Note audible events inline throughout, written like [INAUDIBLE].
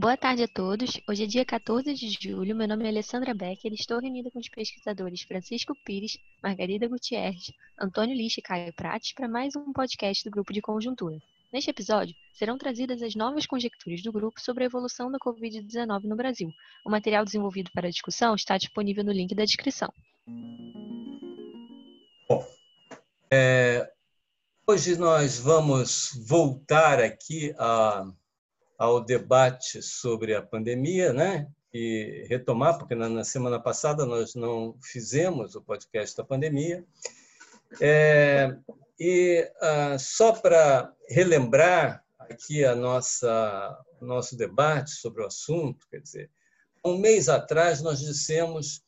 Boa tarde a todos. Hoje é dia 14 de julho. Meu nome é Alessandra Becker e estou reunida com os pesquisadores Francisco Pires, Margarida Gutierrez, Antônio Lixe e Caio Prates para mais um podcast do Grupo de Conjuntura. Neste episódio, serão trazidas as novas conjecturas do grupo sobre a evolução da Covid-19 no Brasil. O material desenvolvido para a discussão está disponível no link da descrição. Bom, é, hoje nós vamos voltar aqui a ao debate sobre a pandemia, né? E retomar, porque na, semana passada nós não fizemos o podcast da pandemia. É, e ah, só para relembrar aqui a nossa nosso debate sobre o assunto, quer dizer, um mês atrás nós dissemos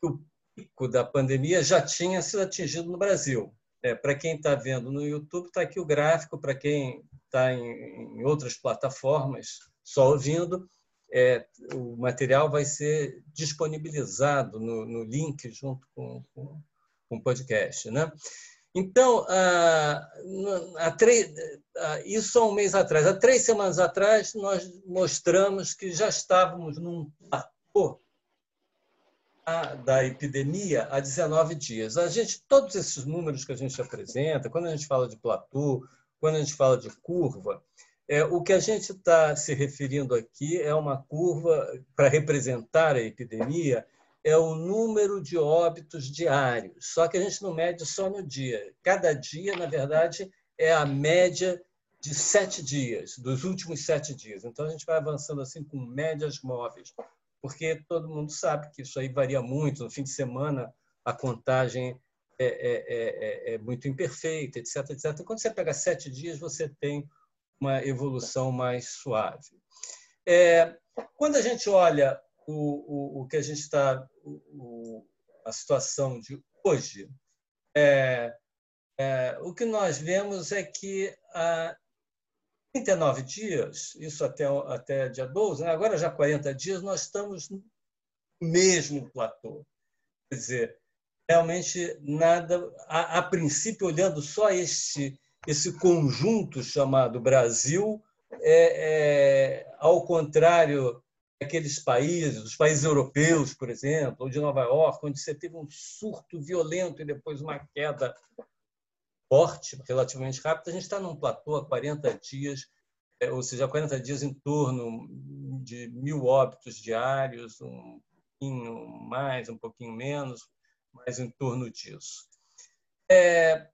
que o pico da pandemia já tinha sido atingido no Brasil. É, para quem está vendo no YouTube, está aqui o gráfico. Para quem está em, em, outras plataformas, só ouvindo, é, o material vai ser disponibilizado no, no link junto com, com, com, o podcast. Né? Então, há, há três, isso há um mês atrás. Há três semanas atrás, nós mostramos que já estávamos num platô da epidemia há 19 dias. A gente, todos esses números que a gente apresenta, quando a gente fala de platô, quando a gente fala de curva, é, o que a gente está se referindo aqui é uma curva para representar a epidemia, é o número de óbitos diários. Só que a gente não mede só no dia. Cada dia, na verdade, é a média de sete dias, dos últimos sete dias. Então, a gente vai avançando assim com médias móveis, porque todo mundo sabe que isso aí varia muito. No fim de semana, a contagem é, é, é, é, muito imperfeita, etc, etc. Quando você pega sete dias, você tem uma evolução mais suave. É, quando a gente olha o, o, o que a gente está, a situação de hoje, é, é, o que nós vemos é que há 39 dias, isso até, até dia 12, né? agora já 40 dias, nós estamos no mesmo platô. Quer dizer, realmente nada, a, a princípio, olhando só este, esse conjunto chamado Brasil, é, é, ao contrário daqueles países, os países europeus, por exemplo, ou de Nova York, onde você teve um surto violento e depois uma queda forte, relativamente rápida, a gente está num platô há 40 dias, é, ou seja, 40 dias em torno de mil óbitos diários, um pouquinho mais, um pouquinho menos, mais em torno disso. É,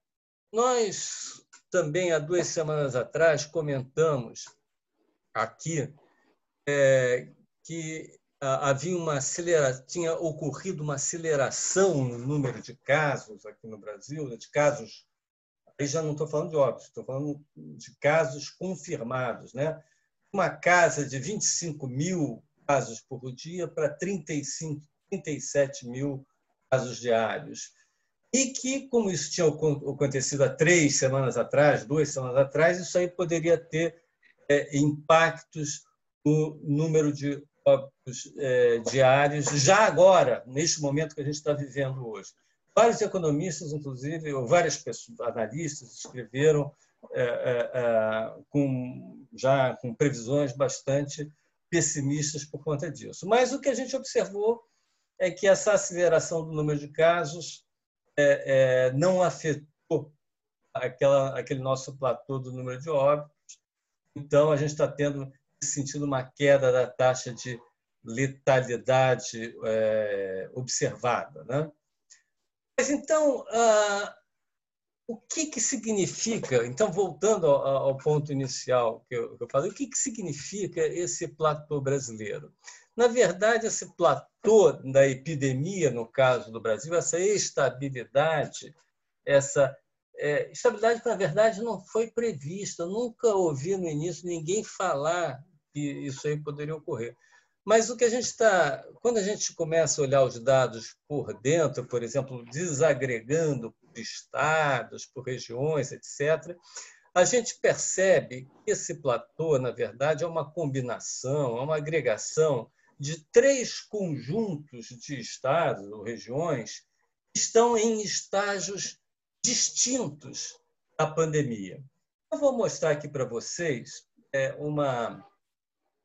nós também, há duas semanas atrás, comentamos aqui é, que havia uma acelera... tinha ocorrido uma aceleração no número de casos aqui no Brasil, né, de casos, aí já não estou falando de óbitos, estou falando de casos confirmados, né? Uma casa de 25 mil casos por dia para 35, 37 mil casos diários. E que, como isso tinha acontecido há três semanas atrás, duas semanas atrás, isso aí poderia ter é, impactos no número de óbitos é, diários, já agora, neste momento que a gente está vivendo hoje. Vários economistas, inclusive, ou várias pessoas, analistas, escreveram é, é, é com, já com previsões bastante pessimistas por conta disso. Mas o que a gente observou é que essa aceleração do número de casos é, é, não afetou aquela, aquele nosso platô do número de óbitos. Então, a gente está tendo, sentindo uma queda da taxa de letalidade é, observada. Né? Mas, então, ah, o que, que significa, então, voltando ao, ao ponto inicial que eu, que eu falei, o que, que significa esse platô brasileiro? Na verdade, esse platô da epidemia, no caso do Brasil, essa estabilidade, essa é, estabilidade, na verdade, não foi prevista. Eu nunca ouvi no início ninguém falar que isso aí poderia ocorrer. Mas o que a gente está, quando a gente começa a olhar os dados por dentro, por exemplo, desagregando por estados, por regiões, etc., a gente percebe que esse platô, na verdade, é uma combinação, é uma agregação de três conjuntos de estados ou regiões que estão em estágios distintos da pandemia. Eu vou mostrar aqui para vocês é, uma,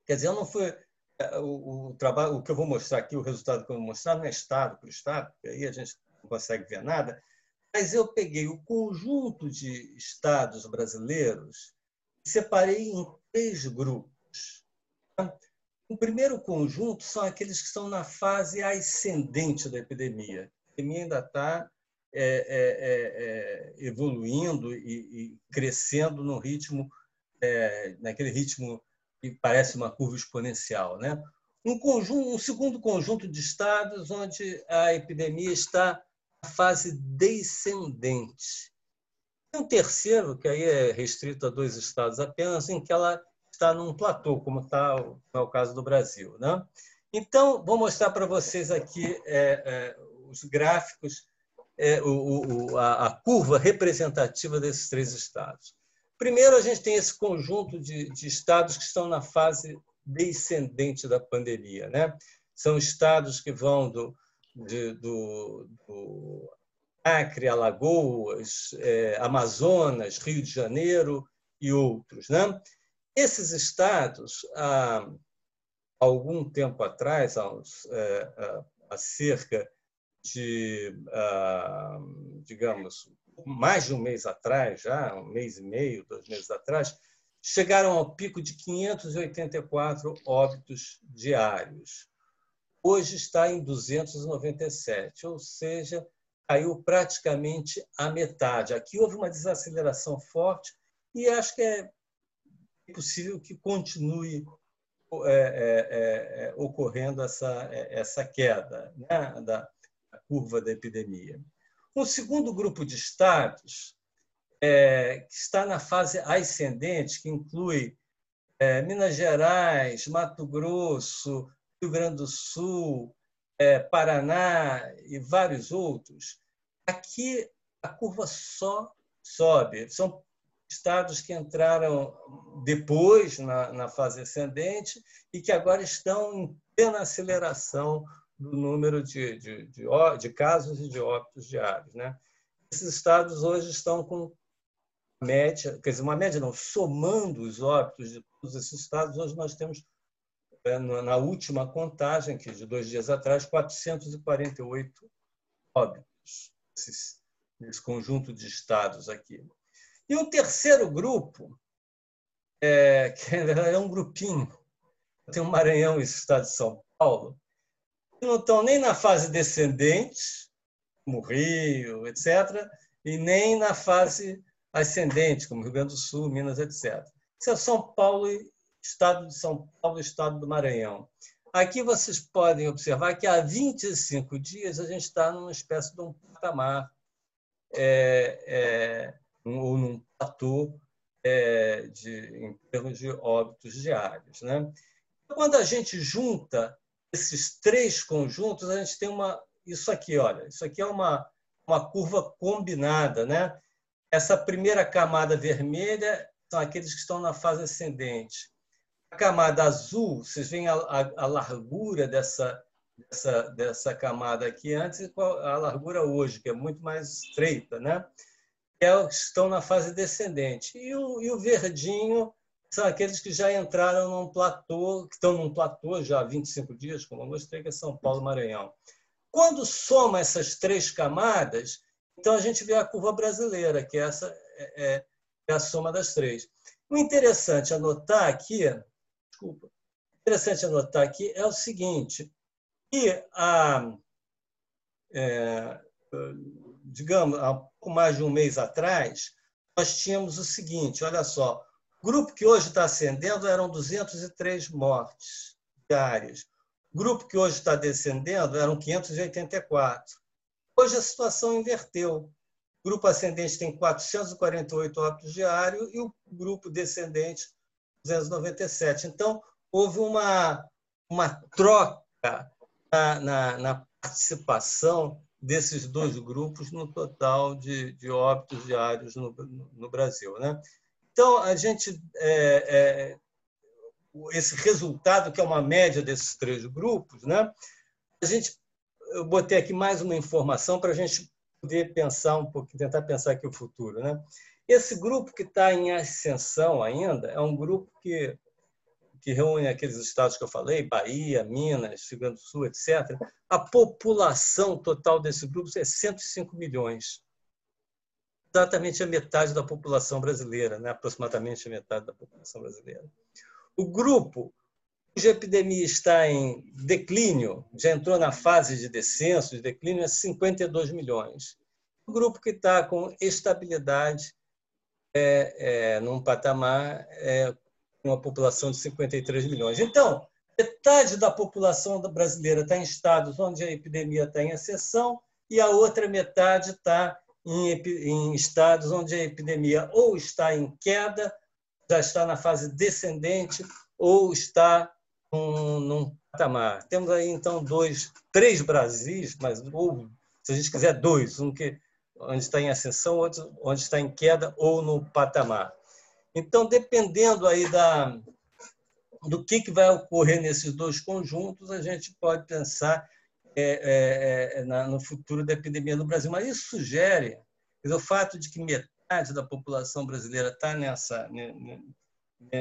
Quer dizer, não fui é, o, o, trabalho, o que eu vou mostrar aqui, o resultado que eu vou mostrar não é estado por estado, porque aí a gente não consegue ver nada, mas eu peguei o conjunto de estados brasileiros e separei em três grupos. O primeiro conjunto são aqueles que estão na fase ascendente da epidemia. A epidemia ainda está é, é, é, é, evoluindo e, e, crescendo no ritmo, é, naquele ritmo que parece uma curva exponencial. Né? Um, conjunto, um segundo conjunto de estados onde a epidemia está na fase descendente. E um terceiro, que aí é restrito a dois estados apenas, em que ela está num platô, como está é o caso do Brasil. Né? Então, vou mostrar para vocês aqui é, é, os gráficos, é, o, o, a, a curva representativa desses três estados. Primeiro, a gente tem esse conjunto de, de estados que estão na fase descendente da pandemia. Né? São estados que vão do, de, do, do Acre, Alagoas, é, Amazonas, Rio de Janeiro e outros. Né? Esses estados, há algum tempo atrás, há, uns, é, há cerca de, digamos, mais de um mês atrás, já um mês e meio, dois meses atrás, chegaram ao pico de 584 óbitos diários. Hoje está em 297, ou seja, caiu praticamente a metade. Aqui houve uma desaceleração forte e acho que é possível que continue é, é, é, ocorrendo essa, é, essa queda né, da curva da epidemia. Um segundo grupo de estados, é, que está na fase ascendente, que inclui é, Minas Gerais, Mato Grosso, Rio Grande do Sul, é, Paraná e vários outros, aqui a curva só sobe. São estados que entraram depois na, na fase ascendente e que agora estão em plena aceleração do número de, de, de, de casos e de óbitos diários. Né? Esses estados hoje estão com média, quer dizer, uma média não, somando os óbitos de todos esses estados, hoje nós temos, é, na última contagem, que de dois dias atrás, 448 óbitos, nesse conjunto de estados aqui. E um terceiro grupo, é, [LAUGHS] que é um grupinho, tem o Maranhão e o estado de São Paulo, não estão nem na fase descendente, como Rio, etc., e nem na fase ascendente, como Rio Grande do Sul, Minas, etc. Isso é São Paulo, Estado de São Paulo Estado do Maranhão. Aqui vocês podem observar que há 25 dias a gente está numa espécie de um patamar, é, é, ou num platô é, de, em termos de óbitos diários. Né? Quando a gente junta esses três conjuntos, a gente tem uma. Isso aqui, olha, isso aqui é uma, uma curva combinada. Né? Essa primeira camada vermelha são aqueles que estão na fase ascendente. A camada azul, vocês veem a, a, a largura dessa, dessa, dessa camada aqui antes e a largura hoje, que é muito mais estreita, né? É estão na fase descendente. E o, e o verdinho são aqueles que já entraram num platô, que estão num platô já há 25 dias, como eu mostrei, que é São Paulo Maranhão. Quando soma essas três camadas, então a gente vê a curva brasileira, que é essa é, é, é a soma das três. O interessante anotar aqui, desculpa, interessante anotar aqui é o seguinte, que a, é, digamos, há pouco mais de um mês atrás, nós tínhamos o seguinte, olha só, o grupo que hoje está ascendendo eram 203 mortes diárias. O grupo que hoje está descendendo eram 584. Hoje a situação inverteu. O grupo ascendente tem 448 óbitos diários e o grupo descendente 297. Então, houve uma, uma troca na, na, na participação desses dois grupos no total de, de óbitos diários no, no Brasil. Né? Então, a gente, é, é, esse resultado, que é uma média desses três grupos, né? a gente, eu botei aqui mais uma informação para a gente poder pensar um pouco, tentar pensar aqui o futuro. Né? Esse grupo que está em ascensão ainda é um grupo que, que reúne aqueles estados que eu falei, Bahia, Minas, Rio Grande do Sul, etc., a população total desse grupo é 105 milhões. Exatamente a metade da população brasileira, né? aproximadamente a metade da população brasileira. O grupo cuja epidemia está em declínio, já entrou na fase de descenso, de declínio, é 52 milhões. O grupo que está com estabilidade é, é, num patamar é, uma população de 53 milhões. Então, metade da população brasileira está em estados onde a epidemia está em exceção e a outra metade está em, em estados onde a epidemia ou está em queda, já está na fase descendente ou está num, num patamar. Temos aí, então, dois, três Brasis, mas ou, se a gente quiser, dois, um que onde está em ascensão, outro onde está em queda ou no patamar. Então, dependendo aí da, do que, que vai ocorrer nesses dois conjuntos, a gente pode pensar é, é, é, na, no futuro da epidemia no Brasil. Mas isso sugere, dizer, o fato de que metade da população brasileira está nessa,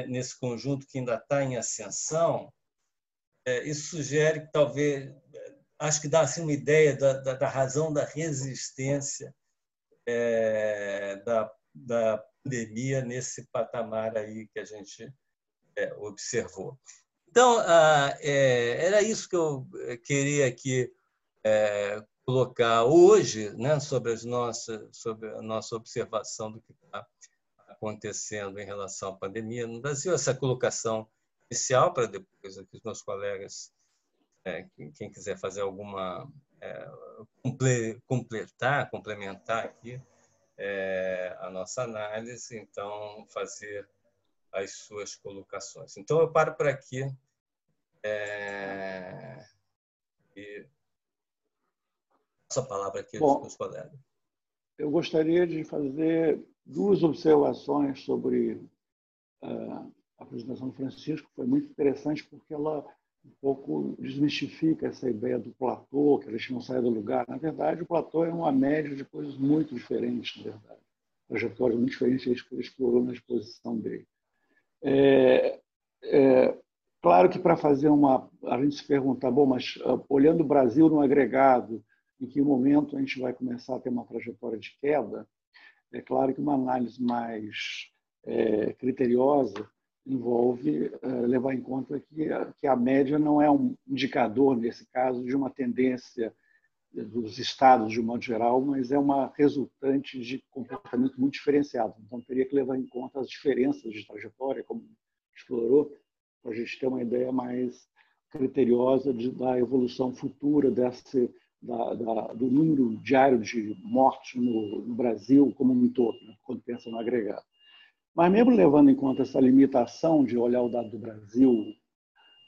nesse conjunto que ainda está em ascensão, é, isso sugere que talvez, acho que dá assim, uma ideia da, da, da razão da resistência é, da, da pandemia nesse patamar aí que a gente é, observou. Então, ah, é, era isso que eu é, queria aqui é, colocar hoje, né, sobre, as nossas, sobre a nossa observação do que está acontecendo em relação à pandemia no Brasil, essa colocação inicial para depois aqui os meus colegas, é, quem quiser fazer alguma é, completar, complementar aqui é, a nossa análise, então fazer as suas colocações. Então eu paro por aqui é, e passo a palavra aqui Bom, aos meus colegas. Eu gostaria de fazer duas observações sobre uh, a apresentação do Francisco. Foi muito interessante porque ela um pouco desmistifica essa ideia do platô, que a gente não sai do lugar. Na verdade, o platô é uma média de coisas muito diferentes, na verdade. Trajetórias muito diferentes que ele explorou na exposição dele. É, é, claro que para fazer uma... A gente se pergunta, bom, mas uh, olhando o Brasil no agregado, em que momento a gente vai começar a ter uma trajetória de queda, é claro que uma análise mais é, criteriosa envolve uh, levar em conta que a, que a média não é um indicador, nesse caso, de uma tendência dos estados de um modo geral, mas é uma resultante de comportamento muito diferenciado. Então, teria que levar em conta as diferenças de trajetória, como explorou, para a gente ter uma ideia mais criteriosa de, da evolução futura desse, da, da, do número diário de mortes no, no Brasil como um todo, né, quando pensa no agregado. Mas mesmo levando em conta essa limitação de olhar o dado do Brasil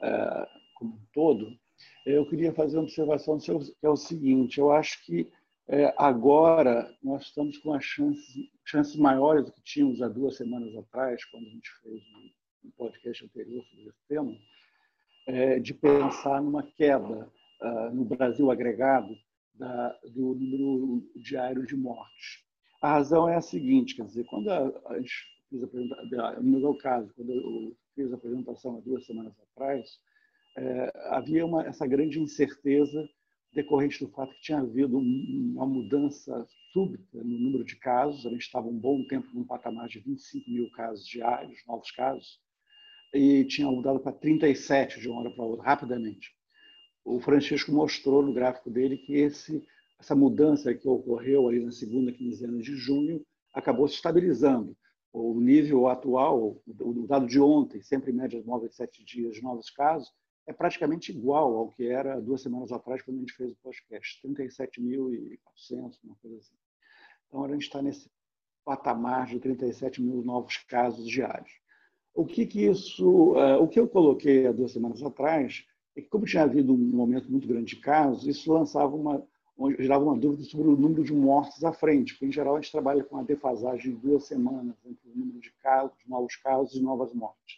é, como um todo, eu queria fazer uma observação que é o seguinte: eu acho que é, agora nós estamos com as chances, chances maiores do que tínhamos há duas semanas atrás, quando a gente fez um podcast anterior sobre esse tema, é, de pensar numa queda uh, no Brasil agregado da, do número diário de mortes. A razão é a seguinte, quer dizer, quando a, a gente fiz a no meu caso, quando eu fiz a apresentação há duas semanas atrás, é, havia uma, essa grande incerteza decorrente do fato que tinha havido uma mudança súbita no número de casos. A gente estava um bom tempo num patamar de 25 mil casos diários, novos casos, e tinha mudado para 37 de uma hora para outra, rapidamente. O Francisco mostrou no gráfico dele que esse, essa mudança que ocorreu ali na segunda quinzena de junho acabou se estabilizando o nível atual, o dado de ontem, sempre em média móveis sete dias de novos casos, é praticamente igual ao que era duas semanas atrás, quando a gente fez o podcast, 37.400, uma coisa assim. Então, a gente está nesse patamar de 37 mil novos casos diários. O que, que isso, uh, o que eu coloquei há duas semanas atrás é que, como tinha havido um momento muito grande de casos, isso lançava uma, gerava uma dúvida sobre o número de mortes à frente, porque, em geral, a gente trabalha com uma defasagem de duas semanas entre o número de casos, novos casos e novas mortes.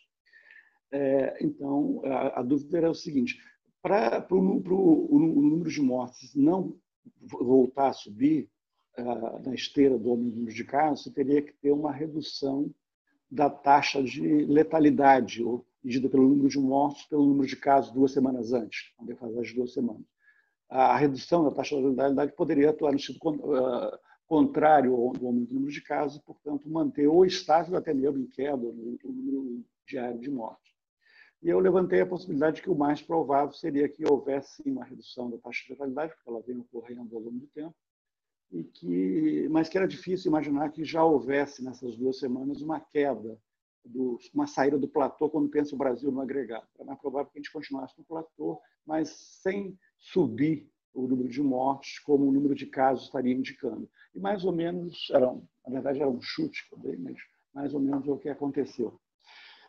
É, então, a, a, dúvida era o seguinte, para o número de mortes não voltar a subir uh, na esteira do número de casos, você teria que ter uma redução da taxa de letalidade, ou medida pelo número de mortos, pelo número de casos duas semanas antes, a defasagem de duas semanas. A redução da taxa de letalidade poderia atuar no sentido uh, contrário ao aumento do número de casos e, portanto, manter ou estável até mesmo em queda o número diário de mortes. E eu levantei a possibilidade de que o mais provável seria que houvesse uma redução da taxa de letalidade, porque ela vem ocorrendo ao longo do tempo, e que, mas que era difícil imaginar que já houvesse nessas duas semanas uma queda, do, uma saída do platô quando pensa o Brasil no agregado. Era mais provável que a gente continuasse no platô, mas sem subir o número de mortes como o número de casos estaria indicando. E mais ou menos, era, na verdade era um chute mas mais ou menos é o que aconteceu.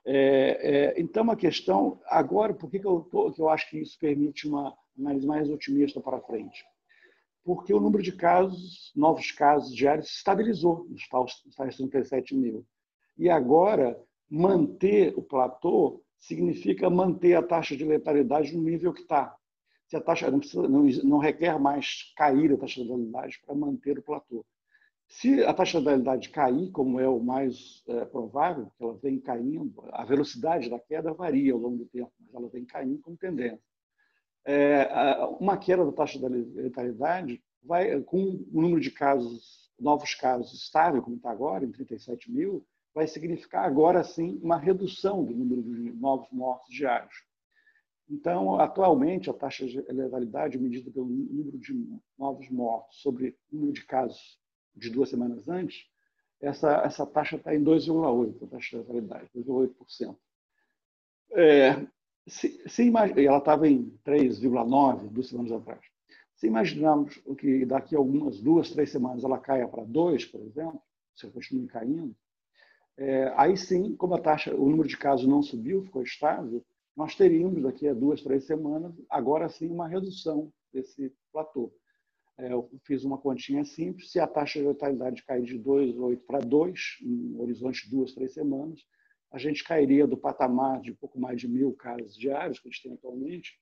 É, é, então, a questão, agora, por que, que, eu tô, que eu acho que isso permite uma análise mais otimista para frente? Porque o número de casos, novos casos diários, se estabilizou nos tais 37 mil. E agora, manter o platô significa manter a taxa de letalidade no nível que está. Se a taxa não, precisa, não, não requer mais cair a taxa de letalidade para manter o platô. Se a taxa de letalidade cair, como é o mais é, provável, que ela vem caindo, a velocidade da queda varia ao longo do tempo, mas ela vem caindo com tendência. É, uma queda da taxa de letalidade vai, com o número de casos, novos casos estável, como está agora, em 37 mil, vai significar agora sim uma redução do número de novos mortos diários. Então, atualmente, a taxa de letalidade medida pelo número de novos mortos sobre o número de casos de duas semanas antes, essa, essa taxa está em 2,8%, a taxa de letalidade, 2,8%. É, se, se ela estava em 3,9% duas semanas atrás. Se imaginarmos que daqui a algumas duas, três semanas ela caia para 2%, por exemplo, se continue caindo, é, aí sim, como a taxa, o número de casos não subiu, ficou estável, nós teríamos daqui a duas, três semanas, agora sim, uma redução desse platô. É, eu fiz uma continha simples, se a taxa de letalidade cair de 2,8 para 2, em horizonte de duas, três semanas, a gente cairia do patamar de pouco mais de mil casos diários que a gente tem atualmente,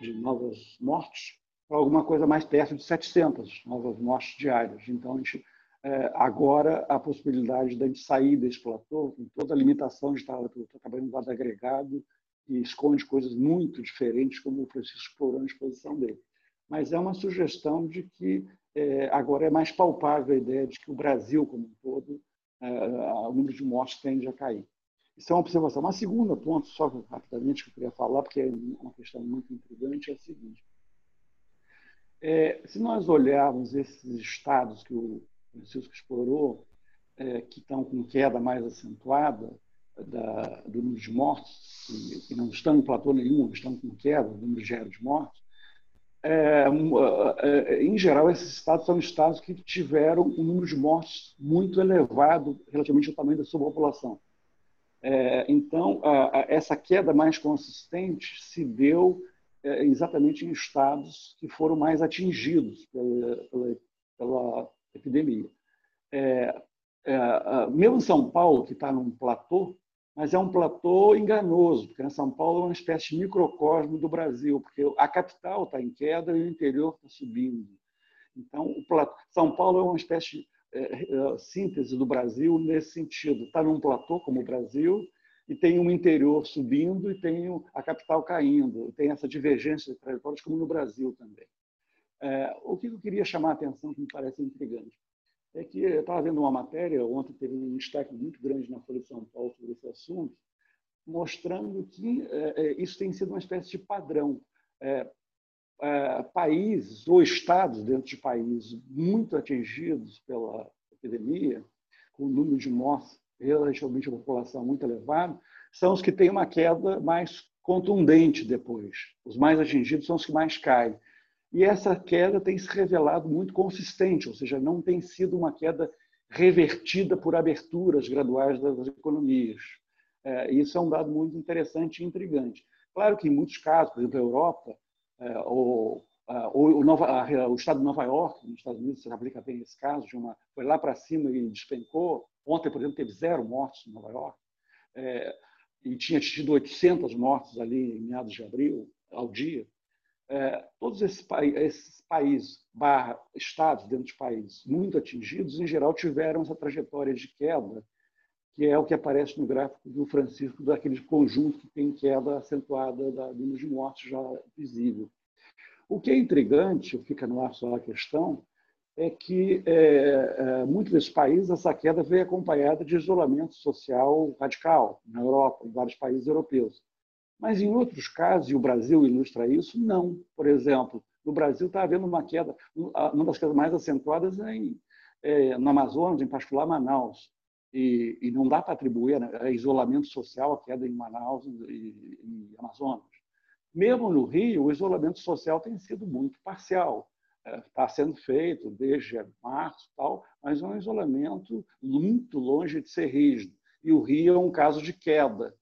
de novas mortes, para alguma coisa mais perto de 700 novas mortes diárias. Então, a gente, é, agora, a possibilidade de a gente sair desse platô, com toda a limitação de estar, estar trabalhando no dado agregado, e esconde coisas muito diferentes, como o Francisco explorou na exposição dele mas é uma sugestão de que é, agora é mais palpável a ideia de que o Brasil, como um todo, é, o número de mortes tende a cair. Isso é uma observação. Uma segunda ponto, só rapidamente, que eu queria falar, porque é uma questão muito intrigante, é a seguinte. É, se nós olharmos esses estados que o Francisco explorou, é, que estão com queda mais acentuada da, do número de mortes, e, e não estão em platô nenhum, estão com queda do número de mortes, é, é, em geral, esses estados são estados que tiveram um número de mortes muito elevado relativamente ao tamanho da sua população. É, então, a, a, essa queda mais consistente se deu é, exatamente em estados que foram mais atingidos pela, pela, pela epidemia. É, é, mesmo São Paulo, que está num platô, mas é um platô enganoso, porque São Paulo é uma espécie de microcosmo do Brasil, porque a capital está em queda e o interior está subindo. Então, platô, São Paulo é uma espécie de é, é, síntese do Brasil nesse sentido. Está num platô como o Brasil e tem um interior subindo e tem a capital caindo. Tem essa divergência de trajetórias como no Brasil também. É, o que eu queria chamar a atenção, que me parece intrigante, é que eu estava vendo uma matéria, ontem teve um destaque muito grande na Folha de São Paulo sobre esse assunto, mostrando que é, é, isso tem sido uma espécie de padrão. É, é, países ou estados dentro de países muito atingidos pela epidemia, com um número de mortes relativamente a população muito elevado, são os que têm uma queda mais contundente depois. Os mais atingidos são os que mais caem. E essa queda tem se revelado muito consistente, ou seja, não tem sido uma queda revertida por aberturas graduais das economias. É, isso é um dado muito interessante e intrigante. Claro que em muitos casos, por exemplo, a Europa, é, ou, ou o, Nova, o, estado de Nova York, nos Estados Unidos, se aplica bem esse caso, de uma, foi lá para cima e despencou. Ontem, por exemplo, teve zero mortes em Nova York. É, e tinha tido 800 mortes ali em meados de abril, ao dia é, todos esses, esses países, barra, estados dentro de países muito atingidos, em geral, tiveram essa trajetória de queda que é o que aparece no gráfico do Francisco, daquele conjunto que tem queda acentuada da número de mortes já visível. O que é intrigante, fica no ar só a questão, é que é, é, muitos desses países essa queda veio acompanhada de isolamento social radical, na Europa, em vários países europeus. Mas em outros casos, e o Brasil ilustra isso, não. Por exemplo, no Brasil está havendo uma queda, uma das quedas mais acentuadas é, em, é no Amazonas, em particular Manaus. E, e não dá para atribuir a né, isolamento social a queda em Manaus e, e Amazonas. Mesmo no Rio, o isolamento social tem sido muito parcial está sendo feito desde março, tal, mas é um isolamento muito longe de ser rígido. E o Rio é um caso de queda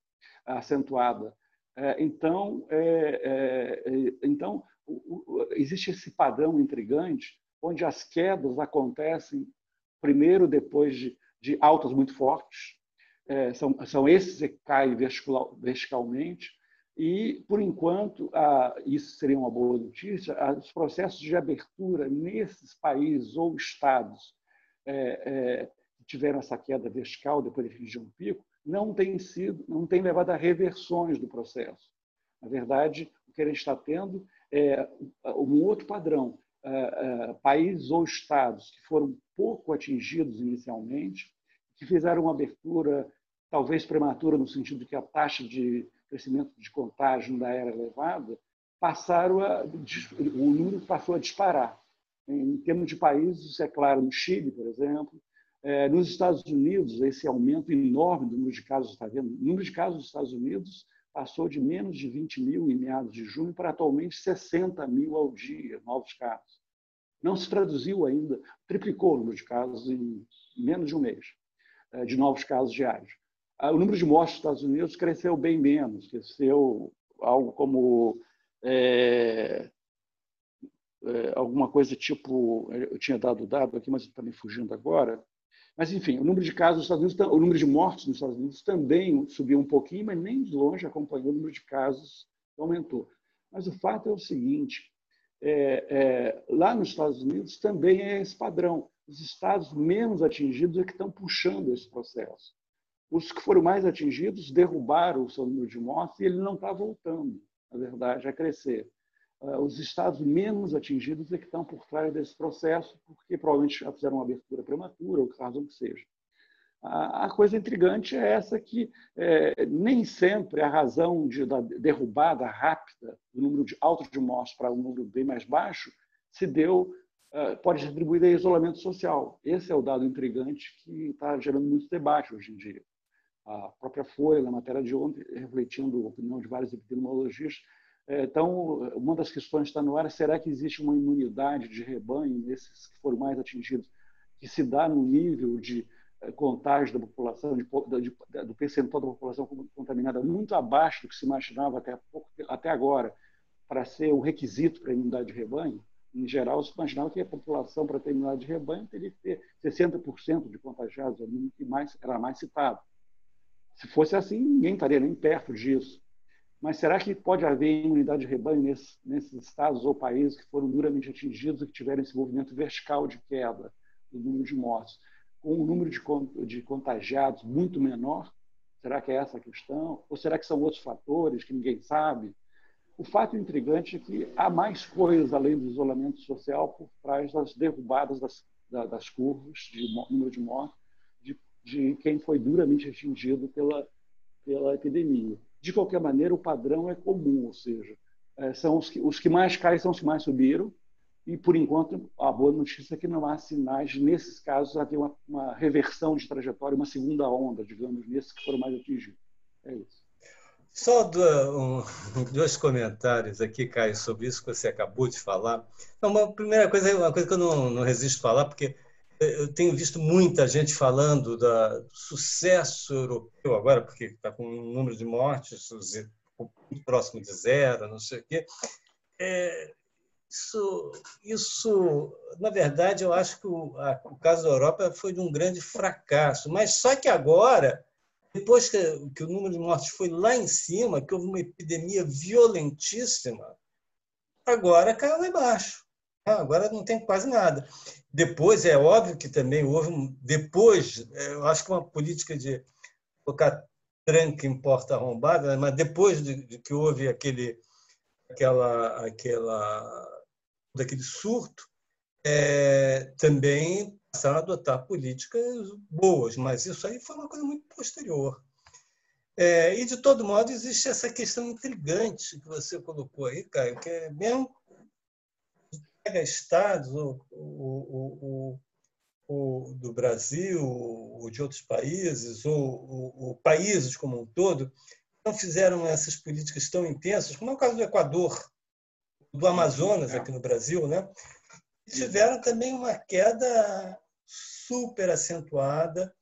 acentuada. É, então, é, é, então existe esse padrão intrigante onde as quedas acontecem primeiro depois de, de altas muito fortes, é, são, são esses que caem verticalmente, e, por enquanto, isso seria uma boa notícia, os processos de abertura nesses países ou estados é, é, tiveram essa queda vertical depois de um pico, não têm sido, não têm levado a reversões do processo. Na verdade, o que a gente está tendo é um outro padrão. países ou estados que foram pouco atingidos inicialmente, que fizeram uma abertura talvez prematura no sentido que a taxa de crescimento de contágio ainda era elevada, passaram a, o número passou a disparar. Em termos de países, isso é claro no Chile, por exemplo. É, nos Estados Unidos, esse aumento enorme do número de casos, está vendo? O número de casos nos Estados Unidos passou de menos de 20 mil em meados de junho para atualmente 60 mil ao dia, novos casos. Não se traduziu ainda, triplicou o número de casos em menos de um mês, é, de novos casos diários. Ah, o número de mortes nos Estados Unidos cresceu bem menos, cresceu algo como é, é, alguma coisa tipo, eu tinha dado o dado aqui, mas está me fugindo agora. Mas, enfim, o número de casos nos Estados Unidos, o número de mortes nos Estados Unidos também subiu um pouquinho, mas nem de longe acompanhou o número de casos que aumentou. Mas o fato é o seguinte: é, é, lá nos Estados Unidos também é esse padrão. Os estados menos atingidos é que estão puxando esse processo. Os que foram mais atingidos derrubaram o seu número de mortes e ele não está voltando, na verdade, a crescer. Ah, os estados menos atingidos é que estão por trás desse processo, porque provavelmente já fizeram uma abertura prematura, ou razão que seja. A coisa intrigante é essa que é, nem sempre a razão de, da derrubada rápida do número de alto de mortes para um número bem mais baixo se deu, uh, pode ser atribuída a isolamento social. Esse é o dado intrigante que está gerando muito debate hoje em dia a própria Folha, na matéria de ontem, refletindo a opinião de vários epidemiologistas. É, então, uma das questões que está no ar é será que existe uma imunidade de rebanho nesses que foram mais atingidos, que se dá no nível de é, contágio da população, de, de, do percentual da população contaminada muito abaixo do que se imaginava até, pouco, até agora, para ser um requisito para a imunidade de rebanho? Em geral, se imaginava que a população, para ter imunidade de rebanho, teria que ter 60% de contagiados, que mais, era mais citado. Se fosse assim, ninguém estaria nem perto disso. Mas será que pode haver imunidade de rebanho nesses, nesses estados ou países que foram duramente atingidos e que tiveram esse movimento vertical de queda do número de mortes, com um número de, de contagiados muito menor? Será que é essa a questão? Ou será que são outros fatores que ninguém sabe? O fato intrigante é que há mais coisas além do isolamento social por trás das derrubadas das, das curvas de número de mortes de quem foi duramente atingido pela, pela epidemia. De qualquer maneira, o padrão é comum, ou seja, é, são os que, os que mais caem são os que mais subiram, e, por enquanto, a boa notícia é que não há sinais, nesses casos, haver uma, uma reversão de trajetória, uma segunda onda, digamos, nesses que foram mais atingidos. É isso. Só [LAUGHS] dois comentários aqui, Caio, sobre isso que você acabou de falar. Uma primeira coisa, uma coisa que eu não, não resisto a falar, porque eu tenho visto muita gente falando do sucesso europeu agora, porque está com um número de mortes muito próximo de zero, não sei o quê. É, isso, isso, na verdade, eu acho que o, a, o caso da Europa foi de um grande fracasso, mas só que agora, depois que, que o número de mortes foi lá em cima, que houve uma epidemia violentíssima, agora caiu lá embaixo. Agora não tem quase nada. Depois, é óbvio que também houve, depois, é, eu acho que uma política de colocar tranca em porta arrombada, né? mas depois de, de, que houve aquele, aquela, aquela, daquele surto, é, também passaram a adotar políticas boas, mas isso aí foi uma coisa muito posterior. É, e, de todo modo, existe essa questão intrigante que você colocou aí, Caio, que é mesmo estados o, o, o, o, do Brasil ou de outros países, ou, países como um todo, não fizeram essas políticas tão intensas, como é o caso do Equador, do Amazonas aqui no Brasil, né? tiveram também uma queda super acentuada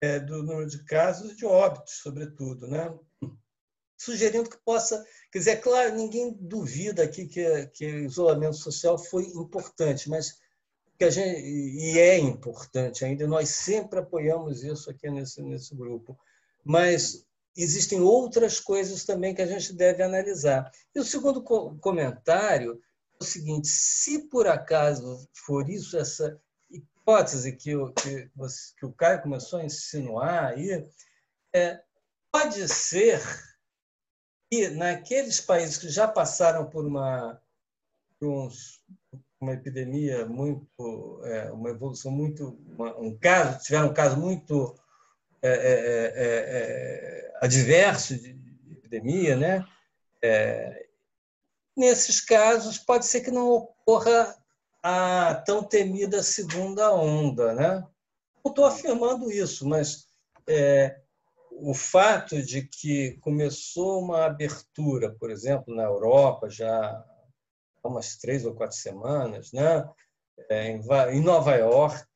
é, do número de casos de óbitos, sobretudo, né? Sugerindo que possa. Quer dizer, é claro, ninguém duvida aqui que, que o isolamento social foi importante, mas que a gente, e é importante ainda, nós sempre apoiamos isso aqui nesse, nesse grupo, mas existem outras coisas também que a gente deve analisar. E o segundo comentário é o seguinte: se por acaso for isso, essa hipótese que, o, que, que o Caio começou a insinuar aí, é, pode ser que naqueles países que já passaram por uma, por uns, uma epidemia muito, é, uma evolução muito, uma, um caso, tiveram um caso muito é, é, é, é adverso de epidemia, né? nesses casos pode ser que não ocorra a tão temida segunda onda. Né? Não estou afirmando isso, mas é, o fato de que começou uma abertura, por exemplo, na Europa, já há umas três ou quatro semanas, né? É, em Nova York,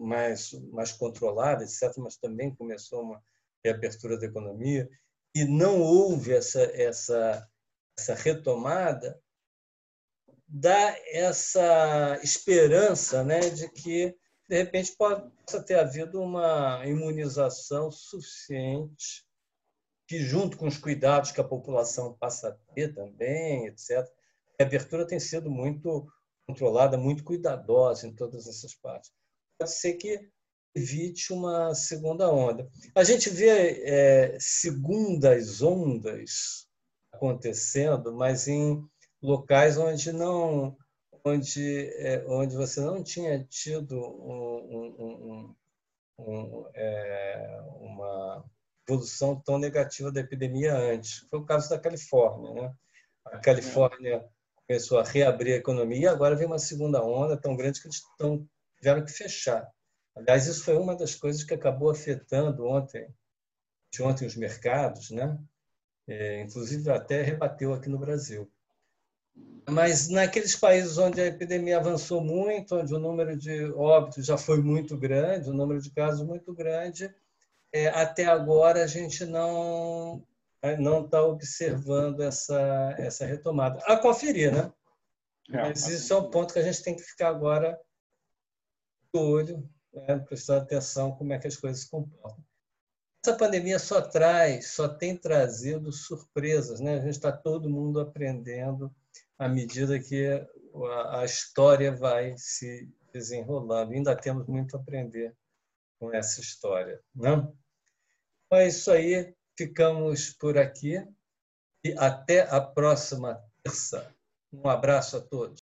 mais, mais controlada, etc., mas também começou uma reabertura da economia, e não houve essa, essa, essa retomada, dá essa esperança né, de que, de repente, possa ter havido uma imunização suficiente, que, junto com os cuidados que a população passa a ter também, etc., a abertura tem sido muito controlada, muito cuidadosa em todas essas partes. Pode ser que evite uma segunda onda. A gente vê é, segundas ondas acontecendo, mas em locais onde não onde é, onde você não tinha tido um, um, um, é, uma evolução tão negativa da epidemia antes. Foi o caso da Califórnia, né? A Califórnia começou a reabrir a economia e agora vem uma segunda onda tão grande que eles estão, tiveram que fechar. Aliás, isso foi uma das coisas que acabou afetando ontem, de ontem os mercados, né? É, inclusive até rebateu aqui no Brasil. Mas naqueles países onde a epidemia avançou muito, onde o número de óbitos já foi muito grande, o número de casos muito grande, é, até agora a gente não não está observando essa essa retomada. A conferir, né? É, Mas isso é um ponto que a gente tem que ficar agora do olho, né? prestando atenção como é que as coisas se comportam. Essa pandemia só traz, só tem trazido surpresas, né? A gente está todo mundo aprendendo à medida que a história vai se desenrolando. Ainda temos muito a aprender com essa história. Não? Né? Então é isso aí. Ficamos por aqui e até a próxima terça. Um abraço a todos.